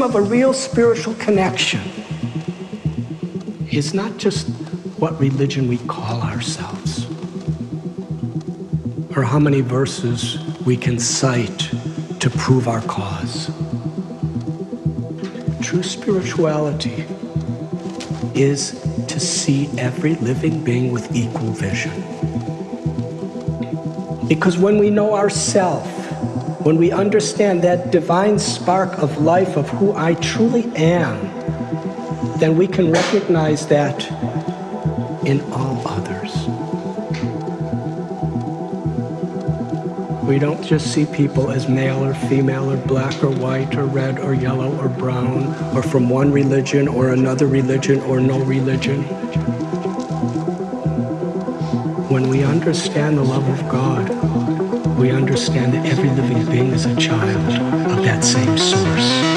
Of a real spiritual connection is not just what religion we call ourselves or how many verses we can cite to prove our cause. True spirituality is to see every living being with equal vision. Because when we know ourself, when we understand that divine spark of life of who I truly am, then we can recognize that in all others. We don't just see people as male or female or black or white or red or yellow or brown or from one religion or another religion or no religion. When we understand the love of God, we understand that every living being is a child of that same source.